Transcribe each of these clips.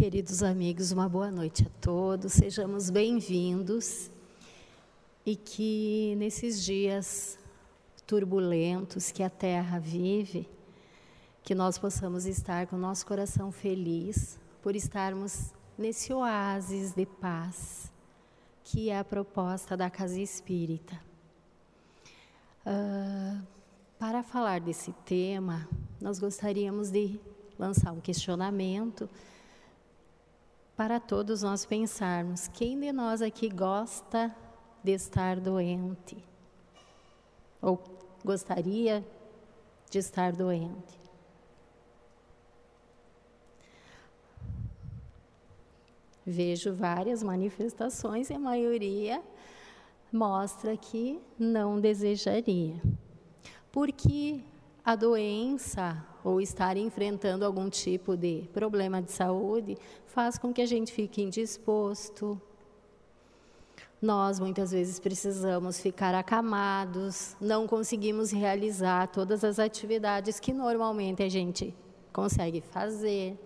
Queridos amigos, uma boa noite a todos, sejamos bem-vindos e que nesses dias turbulentos que a Terra vive, que nós possamos estar com o nosso coração feliz por estarmos nesse oásis de paz, que é a proposta da Casa Espírita. Uh, para falar desse tema, nós gostaríamos de lançar um questionamento para todos nós pensarmos: quem de nós aqui gosta de estar doente? Ou gostaria de estar doente? Vejo várias manifestações e a maioria mostra que não desejaria. Porque a doença ou estar enfrentando algum tipo de problema de saúde faz com que a gente fique indisposto. Nós muitas vezes precisamos ficar acamados, não conseguimos realizar todas as atividades que normalmente a gente consegue fazer.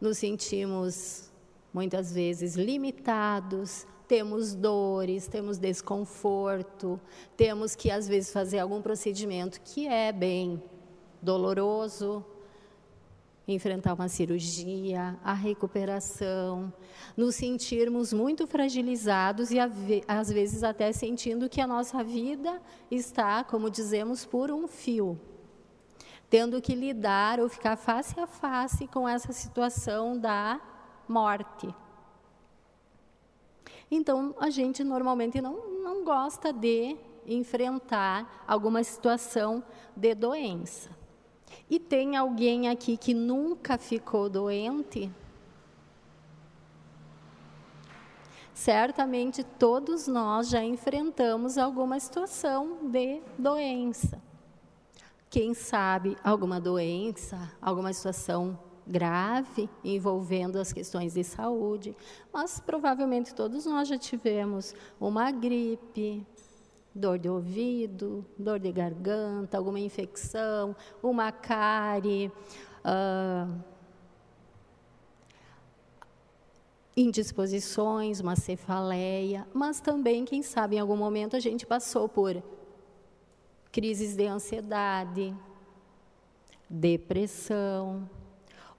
Nos sentimos muitas vezes limitados, temos dores, temos desconforto, temos que às vezes fazer algum procedimento que é bem doloroso, enfrentar uma cirurgia, a recuperação, nos sentirmos muito fragilizados e às vezes até sentindo que a nossa vida está, como dizemos, por um fio, tendo que lidar ou ficar face a face com essa situação da morte. Então, a gente normalmente não, não gosta de enfrentar alguma situação de doença. E tem alguém aqui que nunca ficou doente? Certamente todos nós já enfrentamos alguma situação de doença. Quem sabe alguma doença, alguma situação grave envolvendo as questões de saúde, mas provavelmente todos nós já tivemos uma gripe, dor de ouvido, dor de garganta, alguma infecção, uma cárie, uh, indisposições, uma cefaleia, mas também, quem sabe, em algum momento a gente passou por crises de ansiedade, depressão,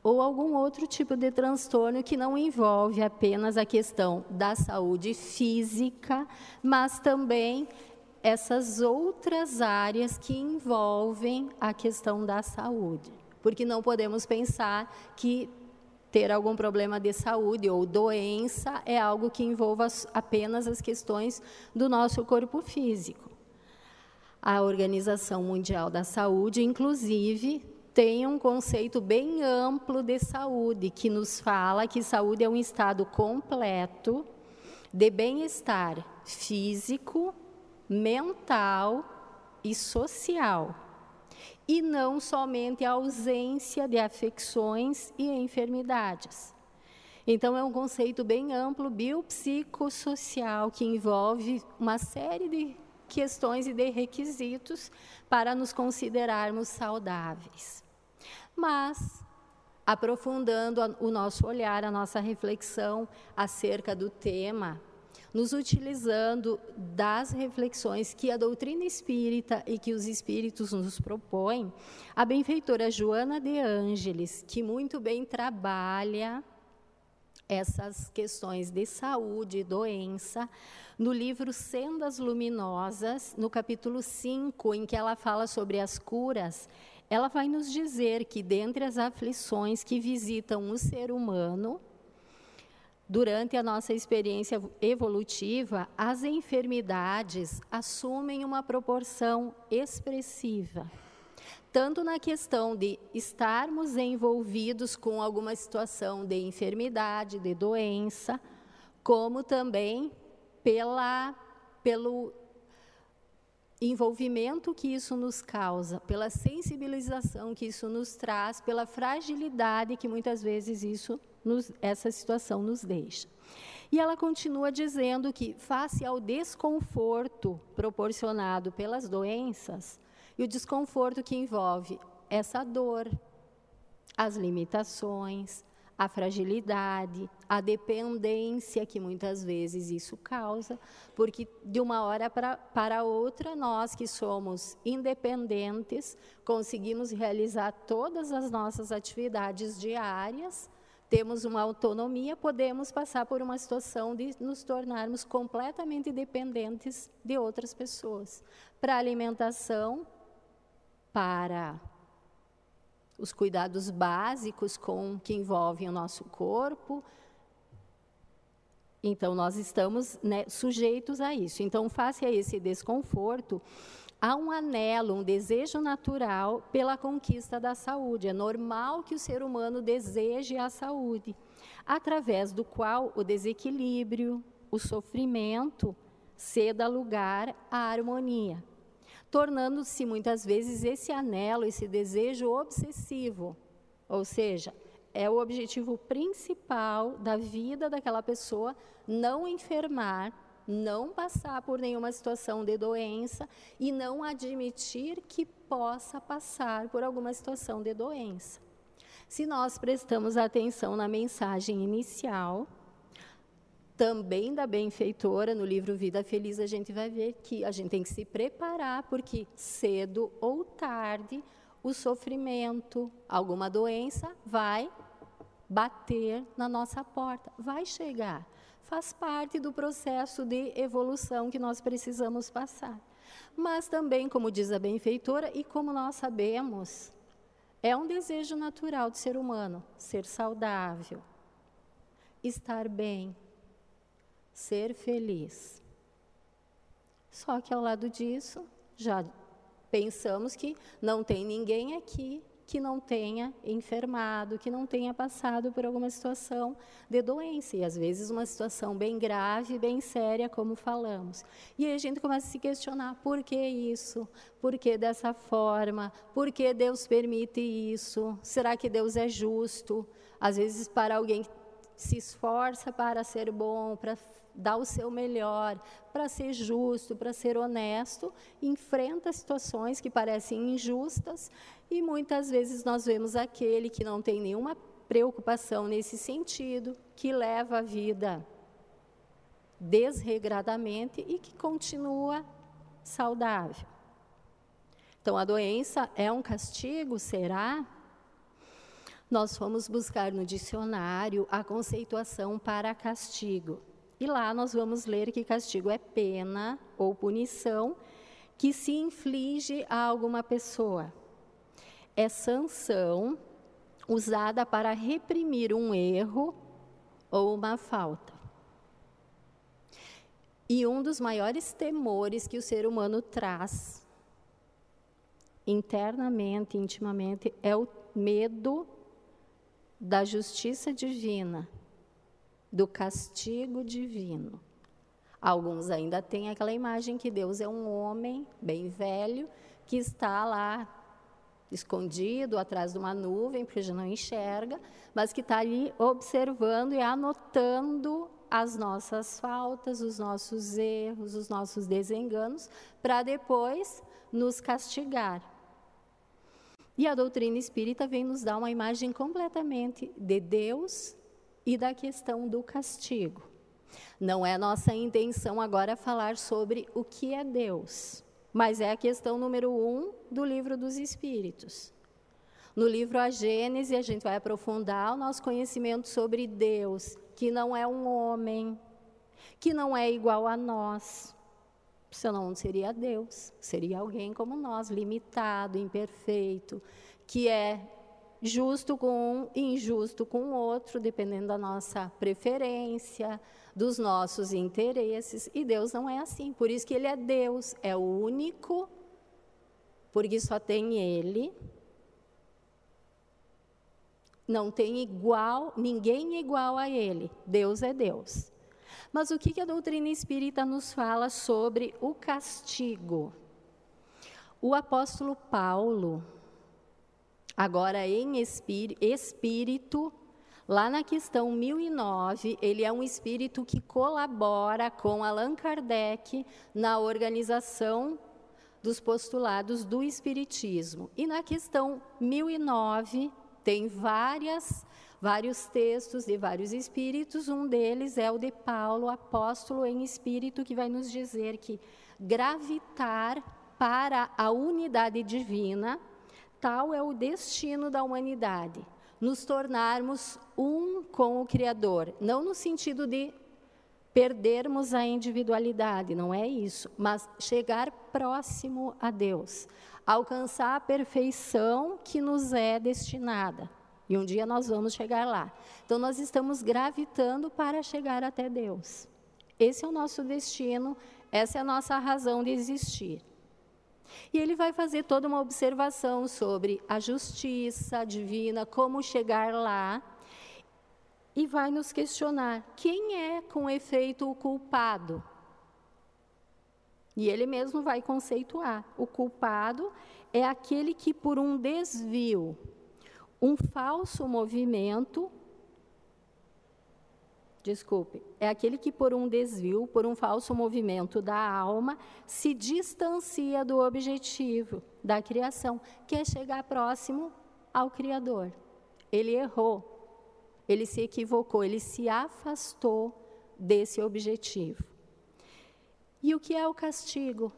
ou algum outro tipo de transtorno que não envolve apenas a questão da saúde física, mas também essas outras áreas que envolvem a questão da saúde. Porque não podemos pensar que ter algum problema de saúde ou doença é algo que envolva apenas as questões do nosso corpo físico. A Organização Mundial da Saúde, inclusive, tem um conceito bem amplo de saúde, que nos fala que saúde é um estado completo de bem-estar físico, mental e social, e não somente a ausência de afecções e enfermidades. Então, é um conceito bem amplo, biopsicossocial, que envolve uma série de questões e de requisitos para nos considerarmos saudáveis. Mas, aprofundando o nosso olhar, a nossa reflexão acerca do tema, nos utilizando das reflexões que a doutrina espírita e que os espíritos nos propõem, a benfeitora Joana de Ângeles, que muito bem trabalha essas questões de saúde e doença, no livro Sendas Luminosas, no capítulo 5, em que ela fala sobre as curas, ela vai nos dizer que dentre as aflições que visitam o ser humano, Durante a nossa experiência evolutiva, as enfermidades assumem uma proporção expressiva. Tanto na questão de estarmos envolvidos com alguma situação de enfermidade, de doença, como também pela, pelo envolvimento que isso nos causa, pela sensibilização que isso nos traz, pela fragilidade que muitas vezes isso nos, essa situação nos deixa. E ela continua dizendo que, face ao desconforto proporcionado pelas doenças, e o desconforto que envolve essa dor, as limitações, a fragilidade, a dependência que muitas vezes isso causa, porque de uma hora para, para outra, nós que somos independentes, conseguimos realizar todas as nossas atividades diárias, temos uma autonomia, podemos passar por uma situação de nos tornarmos completamente dependentes de outras pessoas. Para alimentação, para os cuidados básicos com que envolvem o nosso corpo. Então, nós estamos né, sujeitos a isso. Então, face a esse desconforto, há um anelo, um desejo natural pela conquista da saúde. É normal que o ser humano deseje a saúde, através do qual o desequilíbrio, o sofrimento ceda lugar à harmonia tornando-se muitas vezes esse anelo, esse desejo obsessivo. Ou seja, é o objetivo principal da vida daquela pessoa não enfermar, não passar por nenhuma situação de doença e não admitir que possa passar por alguma situação de doença. Se nós prestamos atenção na mensagem inicial, também da benfeitora, no livro Vida Feliz, a gente vai ver que a gente tem que se preparar, porque cedo ou tarde o sofrimento, alguma doença vai bater na nossa porta, vai chegar. Faz parte do processo de evolução que nós precisamos passar. Mas também, como diz a benfeitora, e como nós sabemos, é um desejo natural do ser humano ser saudável, estar bem, ser feliz. Só que ao lado disso, já pensamos que não tem ninguém aqui que não tenha enfermado, que não tenha passado por alguma situação de doença, e às vezes uma situação bem grave, bem séria, como falamos. E aí a gente começa a se questionar: por que isso? Por que dessa forma? Por que Deus permite isso? Será que Deus é justo? Às vezes, para alguém que se esforça para ser bom, para dar o seu melhor, para ser justo, para ser honesto, enfrenta situações que parecem injustas e muitas vezes nós vemos aquele que não tem nenhuma preocupação nesse sentido, que leva a vida desregradamente e que continua saudável. Então, a doença é um castigo? Será? Nós fomos buscar no dicionário a conceituação para castigo. E lá nós vamos ler que castigo é pena ou punição que se inflige a alguma pessoa. É sanção usada para reprimir um erro ou uma falta. E um dos maiores temores que o ser humano traz internamente, intimamente, é o medo da justiça divina do castigo divino. Alguns ainda têm aquela imagem que Deus é um homem bem velho que está lá escondido atrás de uma nuvem, porque já não enxerga, mas que está ali observando e anotando as nossas faltas, os nossos erros, os nossos desenganos, para depois nos castigar. E a doutrina espírita vem nos dar uma imagem completamente de Deus e da questão do castigo. Não é nossa intenção agora falar sobre o que é Deus, mas é a questão número um do livro dos Espíritos. No livro A Gênese, a gente vai aprofundar o nosso conhecimento sobre Deus, que não é um homem, que não é igual a nós. Senão não seria Deus, seria alguém como nós, limitado, imperfeito, que é justo com um, injusto com o outro, dependendo da nossa preferência, dos nossos interesses. E Deus não é assim. Por isso que Ele é Deus, é o único, porque só tem Ele. Não tem igual, ninguém é igual a Ele. Deus é Deus. Mas o que, que a doutrina espírita nos fala sobre o castigo? O apóstolo Paulo, Agora, em espírito, lá na questão 1009, ele é um espírito que colabora com Allan Kardec na organização dos postulados do Espiritismo. E na questão 1009, Tem várias, vários textos de vários espíritos, um deles é o de Paulo, apóstolo em espírito, que vai nos dizer que gravitar para a unidade divina, tal é o destino da humanidade, nos tornarmos um com o Criador, não no sentido de perdermos a individualidade, não é isso, mas chegar próximo a Deus, alcançar a perfeição que nos é destinada. E um dia nós vamos chegar lá. Então nós estamos gravitando para chegar até Deus. Esse é o nosso destino, essa é a nossa razão de existir. E ele vai fazer toda uma observação sobre a justiça divina, como chegar lá, e vai nos questionar: quem é, com efeito, o culpado? E ele mesmo vai conceituar: o culpado é aquele que, por um desvio, um falso movimento, desculpe, é aquele que por um desvio, por um falso movimento da alma, se distancia do objetivo da criação, que é chegar próximo ao Criador. Ele errou, ele se equivocou, ele se afastou desse objetivo. E o que é o castigo?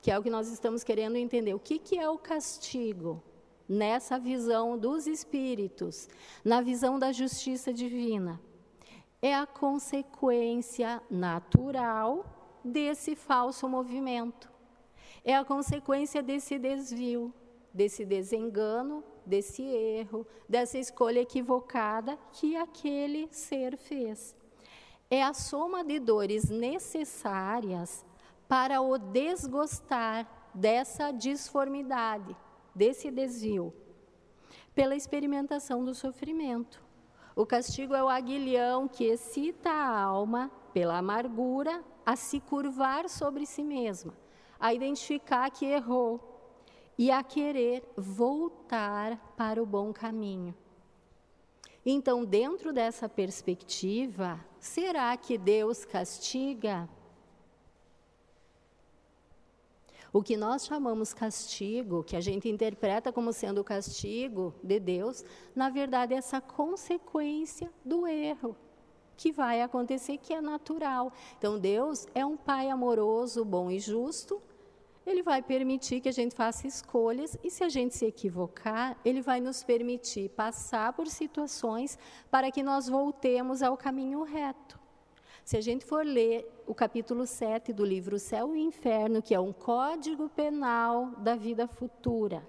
Que é o que nós estamos querendo entender. O que, que é o castigo? Nessa visão dos espíritos, na visão da justiça divina é a consequência natural desse falso movimento. É a consequência desse desvio, desse desengano, desse erro, dessa escolha equivocada que aquele ser fez. É a soma de dores necessárias para o desgostar dessa disformidade, desse desvio, pela experimentação do sofrimento. O castigo é o aguilhão que excita a alma, pela amargura, a se curvar sobre si mesma, a identificar que errou e a querer voltar para o bom caminho. Então, dentro dessa perspectiva, será que Deus castiga? O que nós chamamos castigo, que a gente interpreta como sendo o castigo de Deus, na verdade é essa consequência do erro que vai acontecer, que é natural. Então, Deus é um Pai amoroso, bom e justo. Ele vai permitir que a gente faça escolhas e, se a gente se equivocar, Ele vai nos permitir passar por situações para que nós voltemos ao caminho reto. Se a gente for ler o capítulo 7 do livro Céu e Inferno, que é um código penal da vida futura,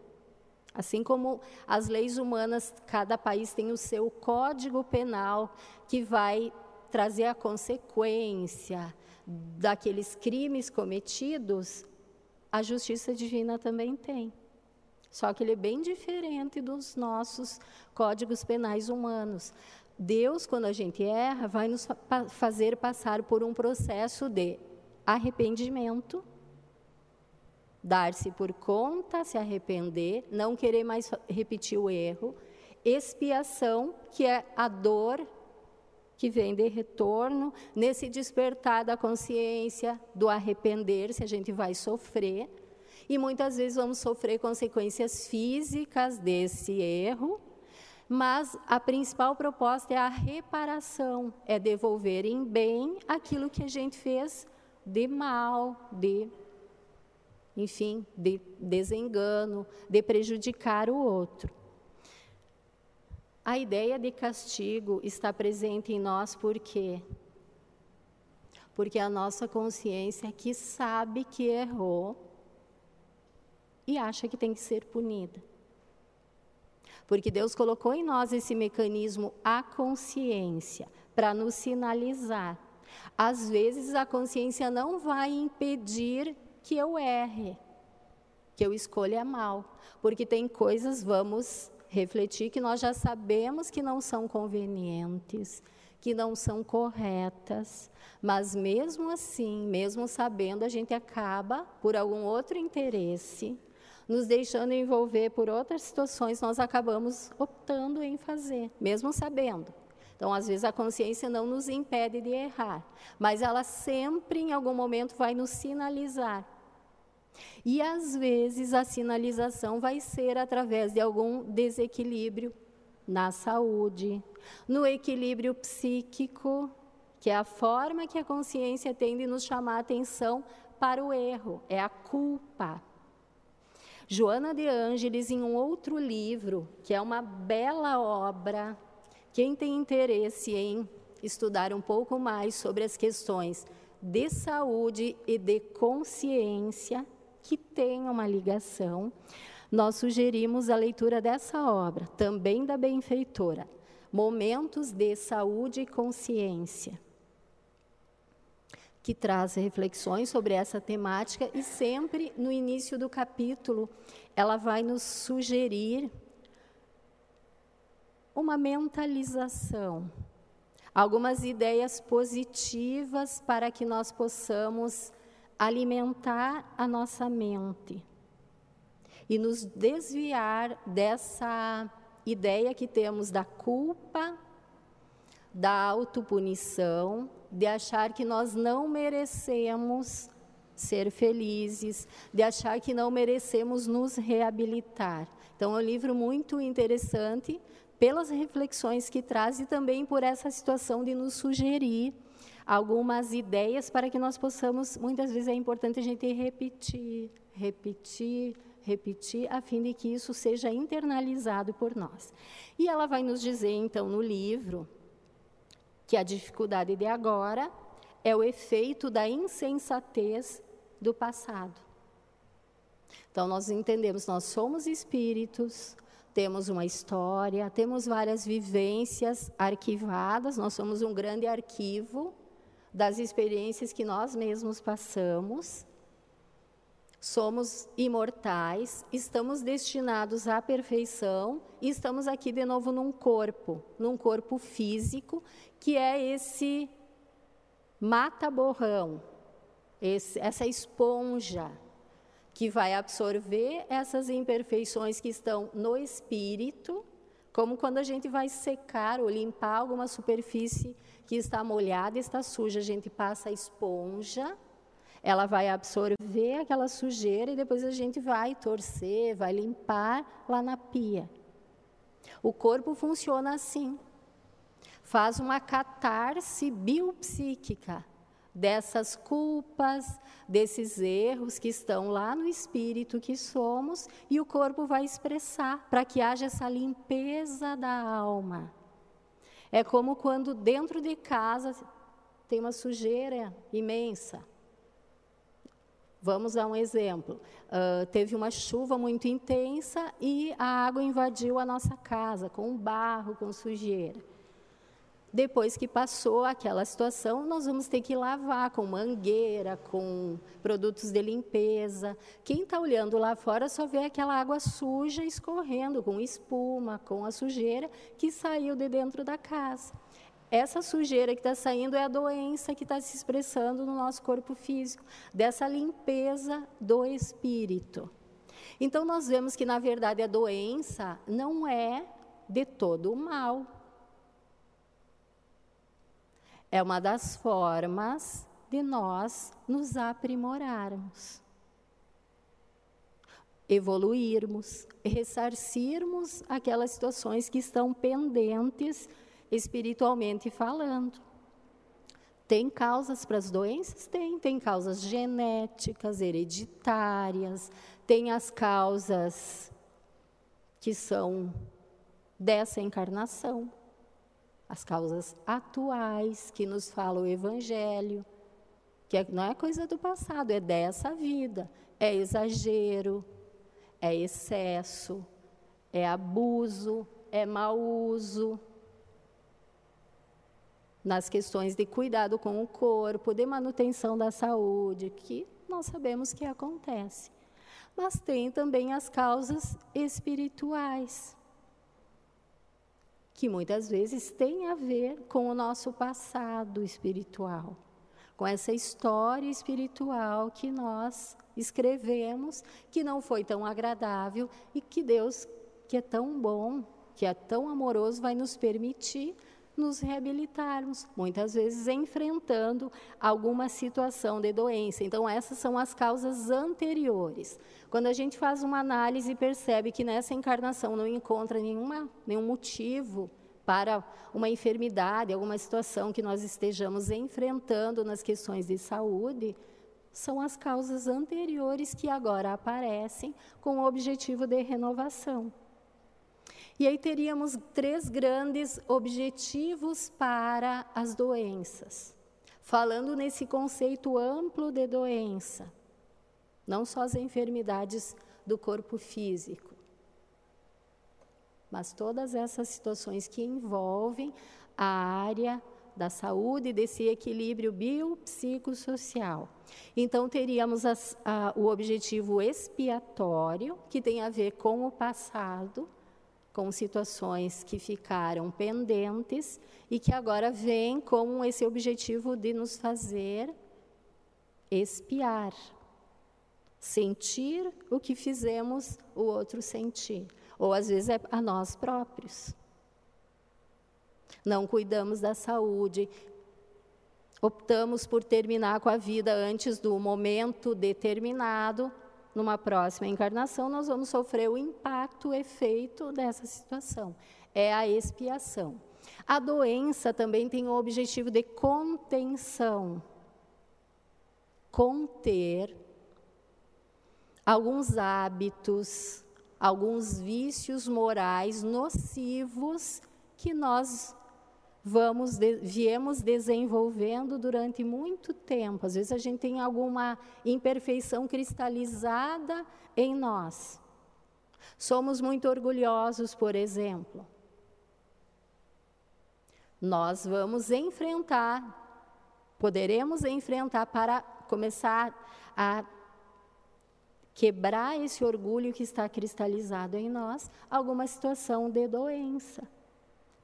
assim como as leis humanas, cada país tem o seu código penal que vai trazer a consequência daqueles crimes cometidos, a justiça divina também tem. Só que ele é bem diferente dos nossos códigos penais humanos. Deus, quando a gente erra, vai nos fazer passar por um processo de arrependimento, dar-se por conta, se arrepender, não querer mais repetir o erro, expiação, que é a dor que vem de retorno, nesse despertar da consciência, do arrepender-se, a gente vai sofrer, e muitas vezes vamos sofrer consequências físicas desse erro, mas a principal proposta é a reparação, é devolver em bem aquilo que a gente fez de mal, de enfim, de desengano, de prejudicar o outro. A ideia de castigo está presente em nós por quê? Porque a nossa consciência que sabe que errou e acha que tem que ser punida. Porque Deus colocou em nós esse mecanismo, a consciência, para nos sinalizar. Às vezes a consciência não vai impedir que eu erre, que eu escolha mal, porque tem coisas, vamos refletir, que nós já sabemos que não são convenientes, que não são corretas, mas mesmo assim, mesmo sabendo, a gente acaba, por algum outro interesse, nos deixando envolver por outras situações, nós acabamos optando em fazer, mesmo sabendo. Então, às vezes, a consciência não nos impede de errar, mas ela sempre, em algum momento, vai nos sinalizar. E, às vezes, a sinalização vai ser através de algum desequilíbrio na saúde, no equilíbrio psíquico, que é a forma que a consciência tem de nos chamar a atenção para o erro, é a culpa. Joana de Ângeles, em um outro livro, que é uma bela obra, quem tem interesse em estudar um pouco mais sobre as questões de saúde e de consciência, que tem uma ligação, nós sugerimos a leitura dessa obra, também da benfeitora, Momentos de Saúde e Consciência, que traz reflexões sobre essa temática e sempre no início do capítulo ela vai nos sugerir uma mentalização, algumas ideias positivas para que nós possamos alimentar a nossa mente e nos desviar dessa ideia que temos da culpa, da autopunição, de achar que nós não merecemos ser felizes, de achar que não merecemos nos reabilitar. Então, é um livro muito interessante pelas reflexões que traz e também por essa situação de nos sugerir algumas ideias para que nós possamos, muitas vezes é importante a gente repetir, repetir, repetir, a fim de que isso seja internalizado por nós. E ela vai nos dizer, então, no livro, que a dificuldade de agora é o efeito da insensatez do passado. Então, nós entendemos, nós somos espíritos, temos uma história, temos várias vivências arquivadas, nós somos um grande arquivo das experiências que nós mesmos passamos somos imortais, estamos destinados à perfeição e estamos aqui de novo num corpo, num corpo físico, que é esse mata-borrão, essa esponja que vai absorver essas imperfeições que estão no espírito, como quando a gente vai secar ou limpar alguma superfície que está molhada, está suja, a gente passa a esponja ela vai absorver aquela sujeira e depois a gente vai torcer, vai limpar lá na pia. O corpo funciona assim. Faz uma catarse biopsíquica dessas culpas, desses erros que estão lá no espírito que somos, e o corpo vai expressar para que haja essa limpeza da alma. É como quando dentro de casa tem uma sujeira imensa. Vamos dar um exemplo. Uh, teve uma chuva muito intensa e a água invadiu a nossa casa, com barro, com sujeira. Depois que passou aquela situação, nós vamos ter que lavar com mangueira, com produtos de limpeza. Quem está olhando lá fora só vê aquela água suja escorrendo, com espuma, com a sujeira que saiu de dentro da casa. Essa sujeira que está saindo é a doença que está se expressando no nosso corpo físico, dessa limpeza do espírito. Então, nós vemos que, na verdade, a doença não é de todo o mal. É uma das formas de nós nos aprimorarmos, evoluirmos, ressarcirmos aquelas situações que estão pendentes espiritualmente falando. Tem causas para as doenças? Tem. Tem causas genéticas, hereditárias, tem as causas que são dessa encarnação, as causas atuais que nos fala o Evangelho, que é, não é coisa do passado, é dessa vida. É exagero, é excesso, é abuso, é mau uso nas questões de cuidado com o corpo, de manutenção da saúde, que nós sabemos que acontece. Mas tem também as causas espirituais, que muitas vezes têm a ver com o nosso passado espiritual, com essa história espiritual que nós escrevemos, que não foi tão agradável e que Deus, que é tão bom, que é tão amoroso, vai nos permitir nos reabilitarmos, muitas vezes enfrentando alguma situação de doença. Então, essas são as causas anteriores. Quando a gente faz uma análise e percebe que nessa encarnação não encontra nenhuma, nenhum motivo para uma enfermidade, alguma situação que nós estejamos enfrentando nas questões de saúde, são as causas anteriores que agora aparecem com o objetivo de renovação. E aí teríamos três grandes objetivos para as doenças. Falando nesse conceito amplo de doença, não só as enfermidades do corpo físico, mas todas essas situações que envolvem a área da saúde, desse equilíbrio biopsicossocial. Então, teríamos as, a, o objetivo expiatório, que tem a ver com o passado, com situações que ficaram pendentes e que agora vem com esse objetivo de nos fazer expiar, sentir o que fizemos o outro sentir, ou às vezes é a nós próprios. Não cuidamos da saúde, optamos por terminar com a vida antes do momento determinado, numa próxima encarnação, nós vamos sofrer o impacto, o efeito dessa situação. É a expiação. A doença também tem o objetivo de contenção. Conter alguns hábitos, alguns vícios morais nocivos que nós vamos de, viemos desenvolvendo durante muito tempo. Às vezes a gente tem alguma imperfeição cristalizada em nós. Somos muito orgulhosos, por exemplo. Nós vamos enfrentar, poderemos enfrentar para começar a quebrar esse orgulho que está cristalizado em nós, alguma situação de doença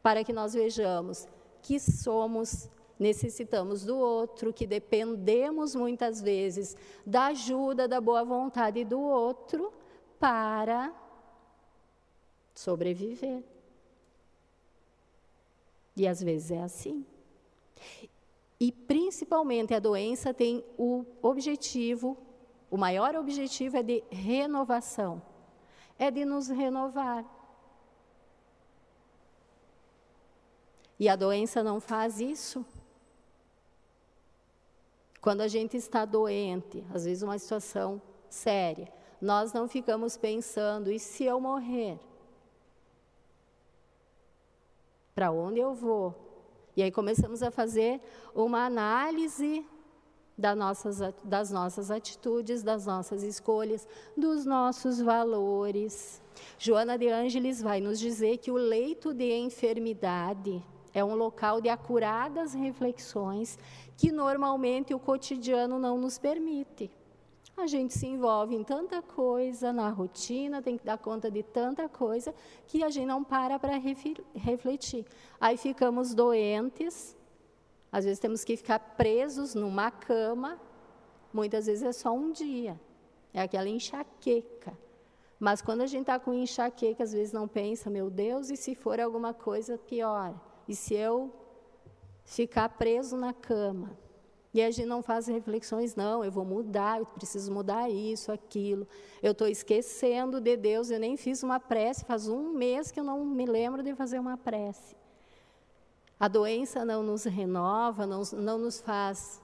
para que nós vejamos que somos, necessitamos do outro, que dependemos muitas vezes da ajuda, da boa vontade do outro para sobreviver. E às vezes é assim. E principalmente a doença tem o objetivo, o maior objetivo é de renovação, é de nos renovar. E a doença não faz isso. Quando a gente está doente, às vezes uma situação séria, nós não ficamos pensando: e se eu morrer? Para onde eu vou? E aí começamos a fazer uma análise das nossas, das nossas atitudes, das nossas escolhas, dos nossos valores. Joana de Ângeles vai nos dizer que o leito de enfermidade é um local de acuradas reflexões que normalmente o cotidiano não nos permite. A gente se envolve em tanta coisa na rotina, tem que dar conta de tanta coisa que a gente não para para refletir. Aí ficamos doentes, às vezes temos que ficar presos numa cama, muitas vezes é só um dia, é aquela enxaqueca. Mas quando a gente está com enxaqueca, às vezes não pensa, meu Deus, e se for alguma coisa pior? E se eu ficar preso na cama? E a gente não faz reflexões, não, eu vou mudar, eu preciso mudar isso, aquilo. Eu estou esquecendo de Deus, eu nem fiz uma prece, faz um mês que eu não me lembro de fazer uma prece. A doença não nos renova, não, não nos faz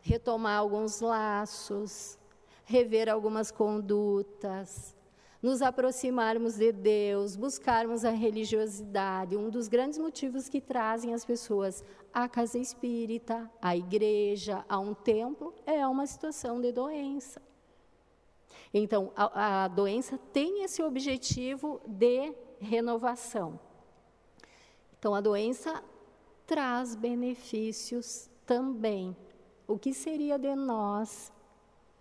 retomar alguns laços, rever algumas condutas, nos aproximarmos de Deus, buscarmos a religiosidade. Um dos grandes motivos que trazem as pessoas à casa espírita, à igreja, a um templo, é uma situação de doença. Então, a, a doença tem esse objetivo de renovação. Então, a doença traz benefícios também. O que seria de nós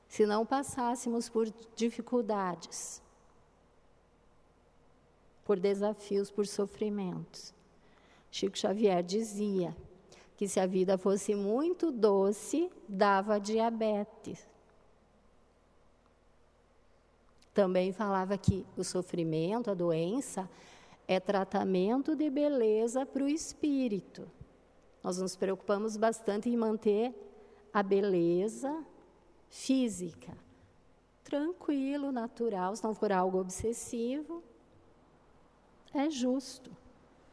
se não passássemos por dificuldades? Por desafios, por sofrimentos. Chico Xavier dizia que se a vida fosse muito doce, dava diabetes. Também falava que o sofrimento, a doença, é tratamento de beleza para o espírito. Nós nos preocupamos bastante em manter a beleza física. Tranquilo, natural, se não for algo obsessivo, é justo,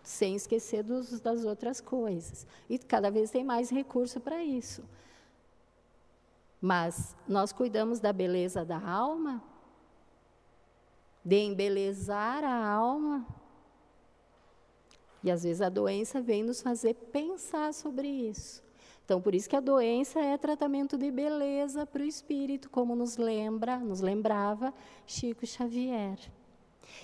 sem esquecer dos, das outras coisas. E cada vez tem mais recurso para isso. Mas nós cuidamos da beleza da alma, de embelezar a alma. E às vezes a doença vem nos fazer pensar sobre isso. Então, por isso que a doença é tratamento de beleza para o espírito, como nos lembra, nos lembrava Chico Xavier.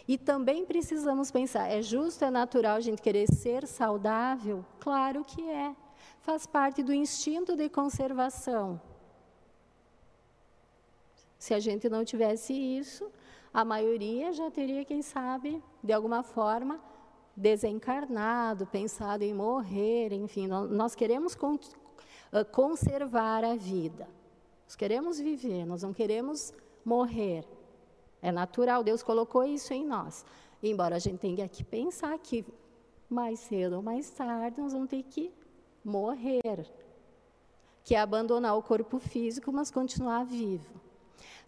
E também precisamos pensar: é justo, é natural a gente querer ser saudável? Claro que é. Faz parte do instinto de conservação. Se a gente não tivesse isso, a maioria já teria, quem sabe, de alguma forma, desencarnado, pensado em morrer, enfim. Nós queremos conservar a vida. Nós queremos viver, nós não queremos morrer. É natural, Deus colocou isso em nós. Embora a gente tenha que pensar que mais cedo ou mais tarde nós vamos ter que morrer. Que é abandonar o corpo físico, mas continuar vivo.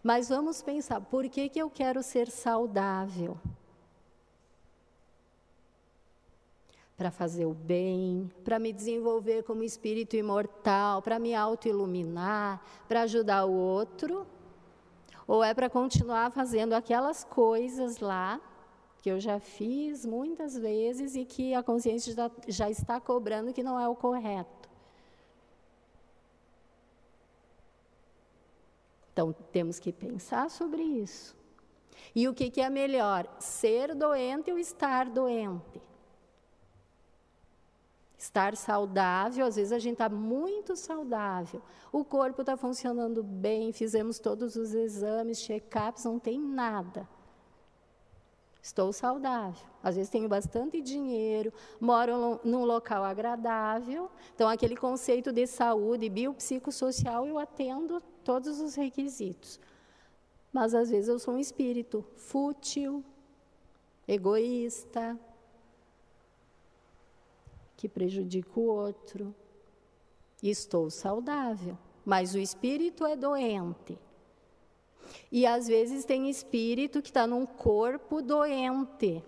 Mas vamos pensar, por que, que eu quero ser saudável? para fazer o bem, para me desenvolver como espírito imortal, para me auto-iluminar, para ajudar o outro? Ou é para continuar fazendo aquelas coisas lá que eu já fiz muitas vezes e que a consciência já, já está cobrando que não é o correto? Então, temos que pensar sobre isso. E o que, que é melhor, ser doente ou estar doente? Estar saudável, às vezes a gente está muito saudável, o corpo está funcionando bem, fizemos todos os exames, check-ups, não tem nada. Estou saudável. Às vezes tenho bastante dinheiro, moro num local agradável. Então, aquele conceito de saúde biopsicossocial, eu atendo todos os requisitos. Mas às vezes eu sou um espírito fútil, egoísta, que prejudica o outro. Estou saudável, mas o espírito é doente. E às vezes tem espírito que está num corpo doente,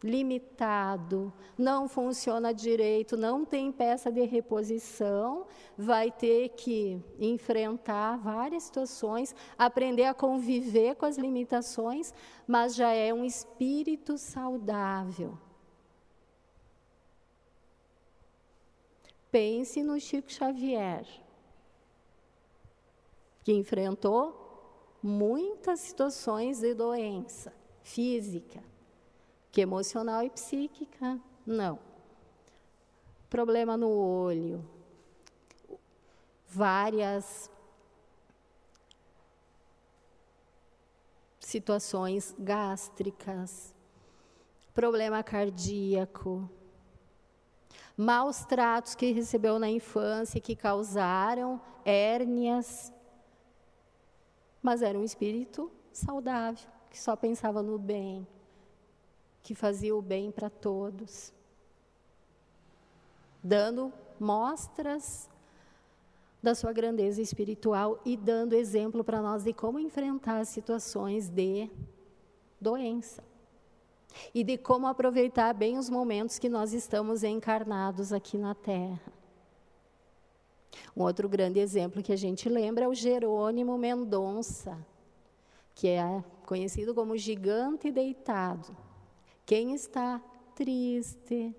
limitado, não funciona direito, não tem peça de reposição, vai ter que enfrentar várias situações, aprender a conviver com as limitações, mas já é um espírito saudável Pense no Chico Xavier, que enfrentou muitas situações de doença física, que emocional e psíquica, não. Problema no olho, várias situações gástricas, problema cardíaco, maus tratos que recebeu na infância que causaram hérnias. Mas era um espírito saudável, que só pensava no bem, que fazia o bem para todos, dando mostras da sua grandeza espiritual e dando exemplo para nós de como enfrentar situações de doença e de como aproveitar bem os momentos que nós estamos encarnados aqui na Terra. Um outro grande exemplo que a gente lembra é o Jerônimo Mendonça, que é conhecido como gigante deitado. Quem está triste,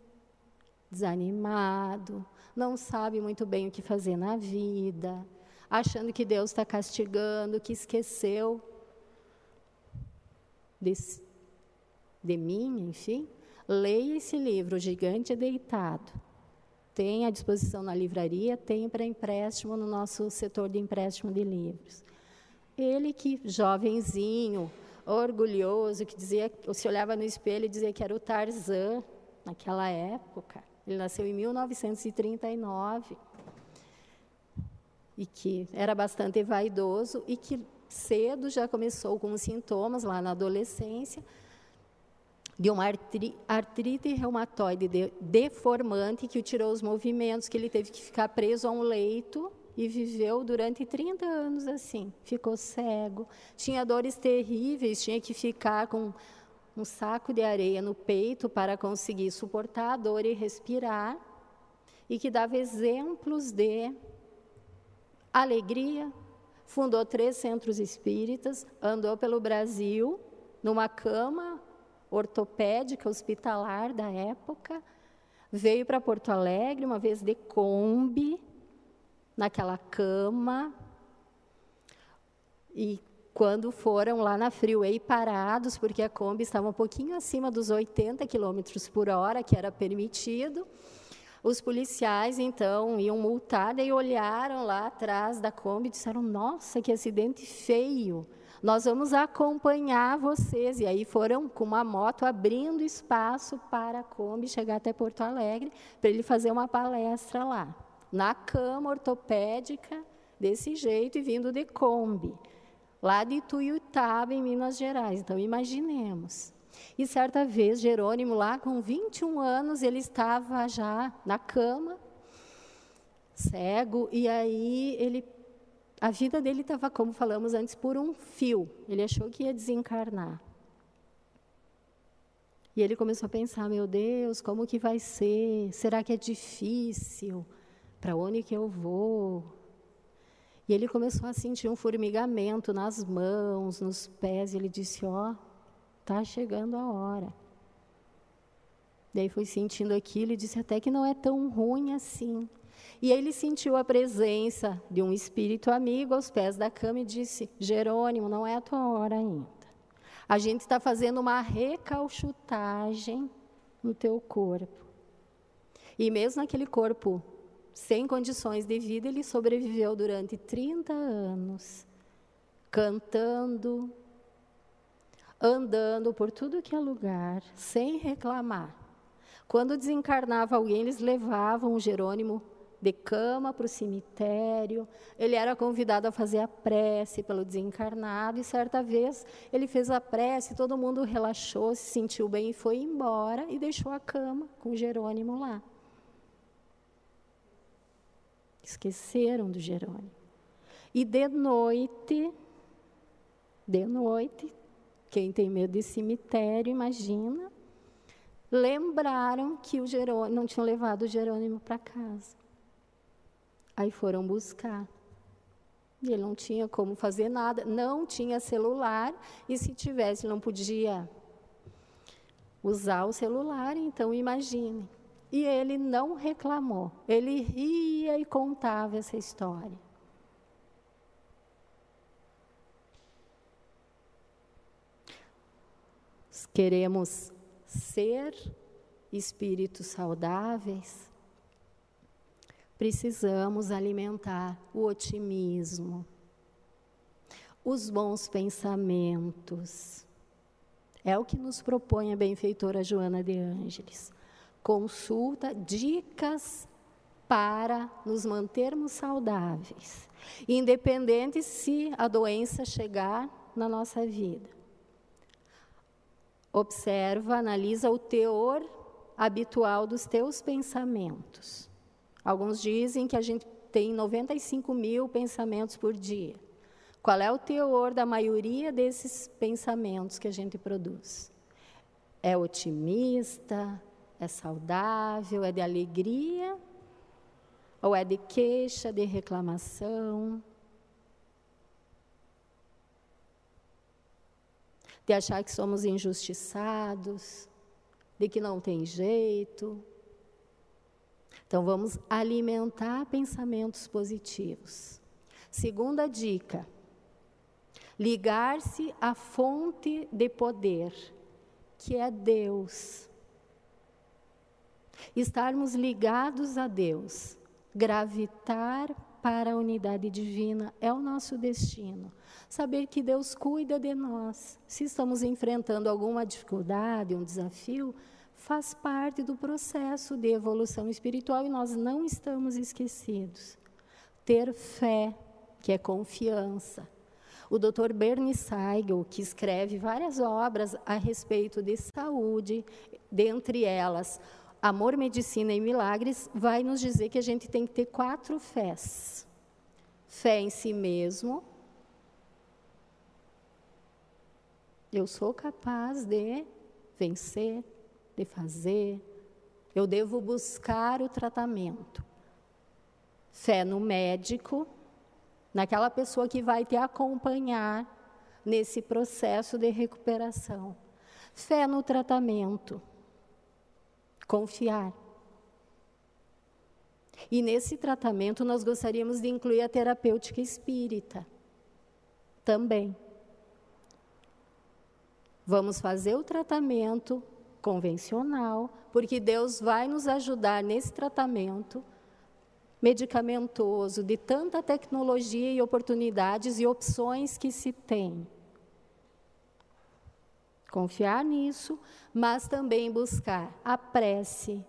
desanimado, não sabe muito bem o que fazer na vida, achando que Deus está castigando, que esqueceu de, de mim, enfim, leia esse livro, O Gigante Deitado. Tem à disposição na livraria, tem para empréstimo no nosso setor de empréstimo de livros. Ele que, jovenzinho, orgulhoso, que dizia, se olhava no espelho e dizia que era o Tarzan naquela época. Ele nasceu em 1939 e que era bastante vaidoso e que cedo já começou com sintomas lá na adolescência de uma artrite reumatoide de, deformante que o tirou os movimentos, que ele teve que ficar preso a um leito e viveu durante 30 anos assim. Ficou cego, tinha dores terríveis, tinha que ficar com um saco de areia no peito para conseguir suportar a dor e respirar, e que dava exemplos de alegria. Fundou três centros espíritas, andou pelo Brasil numa cama ortopédica hospitalar da época, veio para Porto Alegre uma vez de Kombi, naquela cama, e quando foram lá na freeway parados, porque a Kombi estava um pouquinho acima dos 80 km por hora, que era permitido, os policiais, então, iam multar, e olharam lá atrás da Kombi e disseram, nossa, que acidente feio nós vamos acompanhar vocês. E aí foram com uma moto abrindo espaço para a Kombi chegar até Porto Alegre, para ele fazer uma palestra lá, na cama ortopédica, desse jeito, e vindo de Kombi, lá de Tuiutaba, em Minas Gerais. Então, imaginemos. E certa vez, Jerônimo, lá com 21 anos, ele estava já na cama, cego, e aí ele a vida dele estava, como falamos antes, por um fio. Ele achou que ia desencarnar. E ele começou a pensar: meu Deus, como que vai ser? Será que é difícil? Para onde que eu vou? E ele começou a sentir um formigamento nas mãos, nos pés. E ele disse: Ó, oh, tá chegando a hora. Daí foi sentindo aquilo e disse até que não é tão ruim assim. E ele sentiu a presença de um espírito amigo aos pés da cama e disse: Jerônimo, não é a tua hora ainda. A gente está fazendo uma recalchutagem no teu corpo. E mesmo naquele corpo sem condições de vida, ele sobreviveu durante 30 anos, cantando, andando por tudo que é lugar, sem reclamar. Quando desencarnava alguém, eles levavam o Jerônimo de cama para o cemitério. Ele era convidado a fazer a prece pelo desencarnado, e certa vez ele fez a prece, todo mundo relaxou, se sentiu bem e foi embora e deixou a cama com Jerônimo lá. Esqueceram do Jerônimo. E de noite, de noite, quem tem medo de cemitério, imagina, lembraram que o Jerônimo, não tinham levado o Jerônimo para casa. Aí foram buscar. E ele não tinha como fazer nada, não tinha celular, e se tivesse, não podia usar o celular, então imagine. E ele não reclamou, ele ria e contava essa história. Queremos ser espíritos saudáveis, precisamos alimentar o otimismo, os bons pensamentos. É o que nos propõe a benfeitora Joana de Ângeles. Consulta dicas para nos mantermos saudáveis, independente se a doença chegar na nossa vida. Observa, analisa o teor habitual dos teus pensamentos. Alguns dizem que a gente tem 95 mil pensamentos por dia. Qual é o teor da maioria desses pensamentos que a gente produz? É otimista? É saudável? É de alegria? Ou é de queixa, de reclamação? De achar que somos injustiçados? De que não tem jeito? Então, vamos alimentar pensamentos positivos. Segunda dica: ligar-se à fonte de poder, que é Deus. Estarmos ligados a Deus, gravitar para a unidade divina é o nosso destino. Saber que Deus cuida de nós. Se estamos enfrentando alguma dificuldade, um desafio, faz parte do processo de evolução espiritual e nós não estamos esquecidos. Ter fé, que é confiança. O Dr. Bernie Siegel, que escreve várias obras a respeito de saúde, dentre elas Amor, Medicina e Milagres, vai nos dizer que a gente tem que ter quatro fés: fé em si mesmo. Eu sou capaz de vencer, de fazer. Eu devo buscar o tratamento. Fé no médico, naquela pessoa que vai te acompanhar nesse processo de recuperação. Fé no tratamento. Confiar. E nesse tratamento nós gostaríamos de incluir a terapêutica espírita também. Vamos fazer o tratamento convencional, porque Deus vai nos ajudar nesse tratamento medicamentoso, de tanta tecnologia e oportunidades e opções que se tem. Confiar nisso, mas também buscar a prece,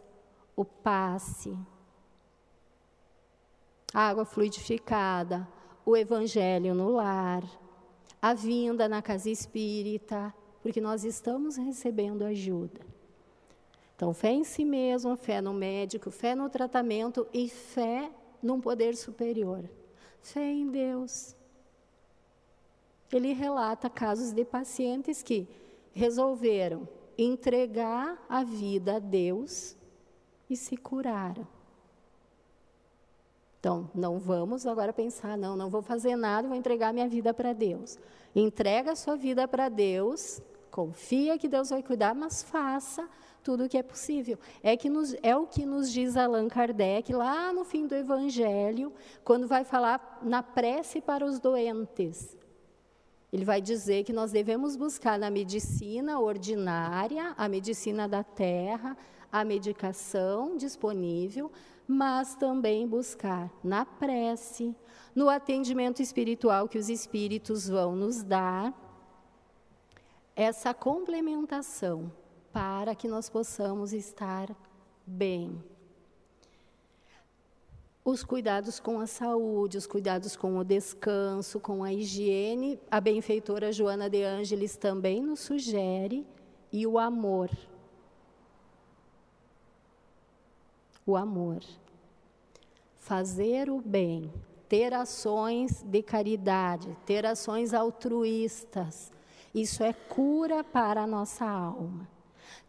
o passe, a água fluidificada, o evangelho no lar, a vinda na casa espírita, porque nós estamos recebendo ajuda. Então, fé em si mesmo, fé no médico, fé no tratamento e fé num poder superior. Fé em Deus. Ele relata casos de pacientes que resolveram entregar a vida a Deus e se curaram. Então, não vamos agora pensar, não, não vou fazer nada, vou entregar minha vida para Deus. Entrega a sua vida para Deus, confia que Deus vai cuidar, mas faça tudo o que é possível. É, que nos, é o que nos diz Allan Kardec lá no fim do Evangelho, quando vai falar na prece para os doentes. Ele vai dizer que nós devemos buscar na medicina ordinária, a medicina da terra, a medicação disponível, mas também buscar na prece, no atendimento espiritual que os espíritos vão nos dar, essa complementação para que nós possamos estar bem. Os cuidados com a saúde, os cuidados com o descanso, com a higiene, a benfeitora Joana de Ângeles também nos sugere, e o amor. O amor. Fazer o bem, ter ações de caridade, ter ações altruístas, isso é cura para a nossa alma.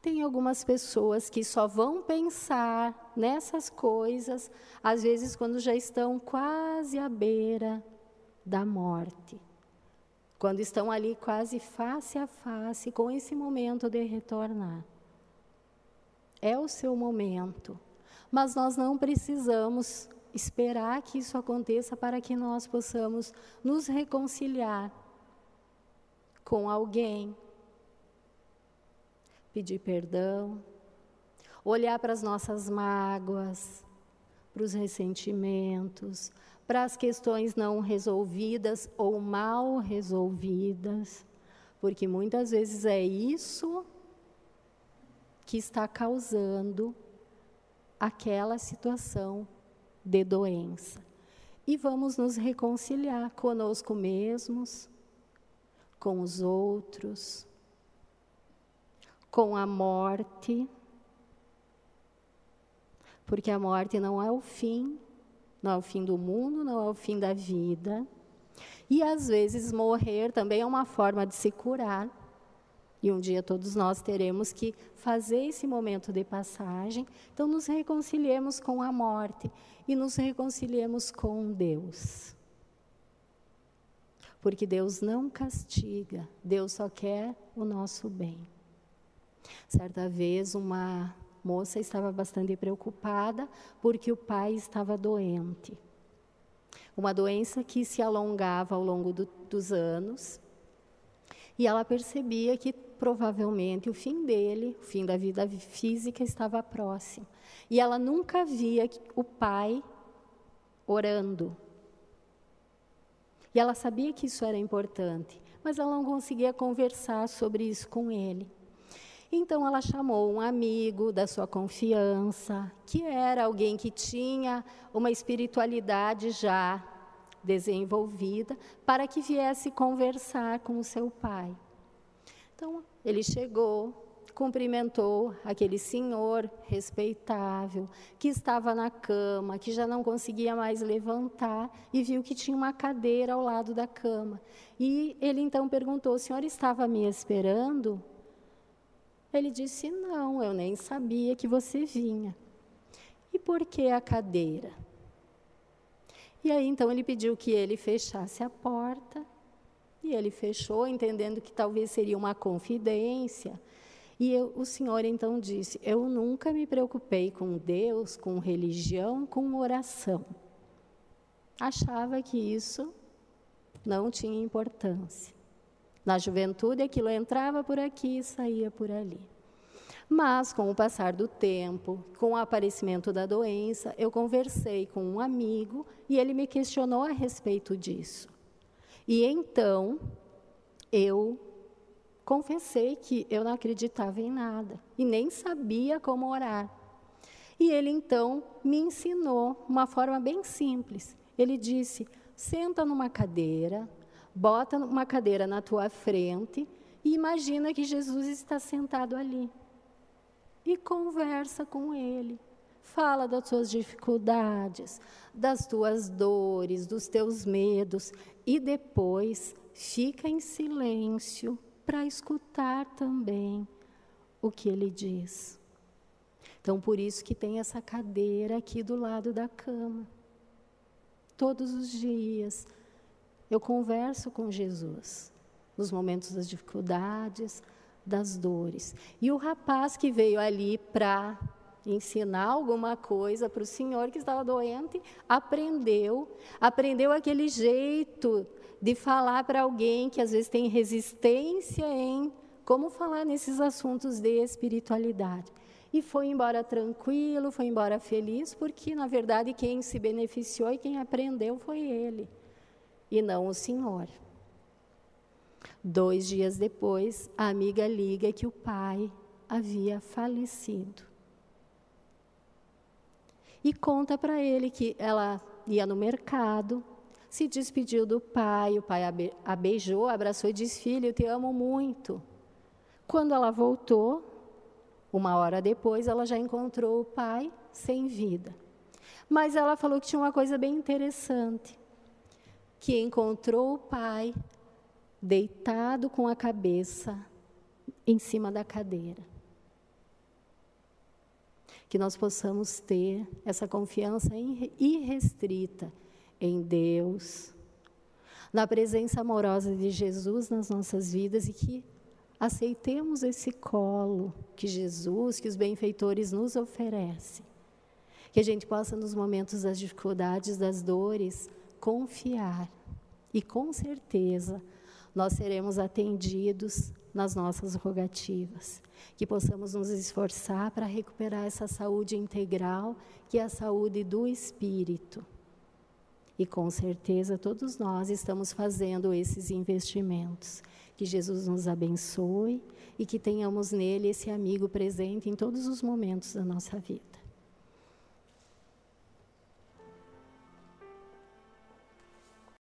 Tem algumas pessoas que só vão pensar nessas coisas, às vezes, quando já estão quase à beira da morte. Quando estão ali quase face a face com esse momento de retornar. É o seu momento. Mas nós não precisamos esperar que isso aconteça para que nós possamos nos reconciliar com alguém, pedir perdão, olhar para as nossas mágoas, para os ressentimentos, para as questões não resolvidas ou mal resolvidas, porque muitas vezes é isso que está causando aquela situação de doença. E vamos nos reconciliar conosco mesmos, com os outros, com a morte, porque a morte não é o fim, não é o fim do mundo, não é o fim da vida. E às vezes morrer também é uma forma de se curar. E um dia todos nós teremos que fazer esse momento de passagem. Então nos reconciliemos com a morte e nos reconciliemos com Deus. Porque Deus não castiga, Deus só quer o nosso bem. Certa vez, uma moça estava bastante preocupada porque o pai estava doente. Uma doença que se alongava ao longo do, dos anos. E ela percebia que provavelmente o fim dele, o fim da vida física, estava próximo. E ela nunca via o pai orando. E ela sabia que isso era importante, mas ela não conseguia conversar sobre isso com ele. Então ela chamou um amigo da sua confiança, que era alguém que tinha uma espiritualidade já desenvolvida para que viesse conversar com o seu pai. Então, ele chegou, cumprimentou aquele senhor respeitável que estava na cama, que já não conseguia mais levantar e viu que tinha uma cadeira ao lado da cama. E ele então perguntou: "O senhor estava me esperando?" Ele disse: "Não, eu nem sabia que você vinha." E por que a cadeira? E aí então ele pediu que ele fechasse a porta, e ele fechou, entendendo que talvez seria uma confidência. E eu, o Senhor então disse: Eu nunca me preocupei com Deus, com religião, com oração. Achava que isso não tinha importância. Na juventude, aquilo entrava por aqui e saía por ali. Mas, com o passar do tempo, com o aparecimento da doença, eu conversei com um amigo e ele me questionou a respeito disso. E então, eu confessei que eu não acreditava em nada e nem sabia como orar. E ele então me ensinou uma forma bem simples. Ele disse: senta numa cadeira, bota uma cadeira na tua frente e imagina que Jesus está sentado ali e conversa com Ele. Fala das tuas dificuldades, das tuas dores, dos teus medos e depois fica em silêncio para escutar também o que ele diz. Então, por isso que tem essa cadeira aqui do lado da cama. Todos os dias eu converso com Jesus nos momentos das dificuldades, das dores. E o rapaz que veio ali para ensinar alguma coisa para o senhor que estava doente, aprendeu, aprendeu aquele jeito de falar para alguém que às vezes tem resistência em como falar nesses assuntos de espiritualidade. E foi embora tranquilo, foi embora feliz, porque na verdade quem se beneficiou e quem aprendeu foi ele, e não o senhor. Dois dias depois, a amiga liga que o pai havia falecido. E conta para ele que ela ia no mercado, se despediu do pai, o pai a beijou, abraçou e disse: Filho, eu te amo muito. Quando ela voltou, uma hora depois, ela já encontrou o pai sem vida. Mas ela falou que tinha uma coisa bem interessante: que encontrou o pai deitado com a cabeça em cima da cadeira. Que nós possamos ter essa confiança irrestrita em Deus, na presença amorosa de Jesus nas nossas vidas e que aceitemos esse colo que Jesus, que os benfeitores nos oferecem. Que a gente possa, nos momentos das dificuldades, das dores, confiar. E com certeza, nós seremos atendidos nas nossas rogativas. Que possamos nos esforçar para recuperar essa saúde integral, que é a saúde do espírito. E com certeza todos nós estamos fazendo esses investimentos. Que Jesus nos abençoe e que tenhamos nele esse amigo presente em todos os momentos da nossa vida.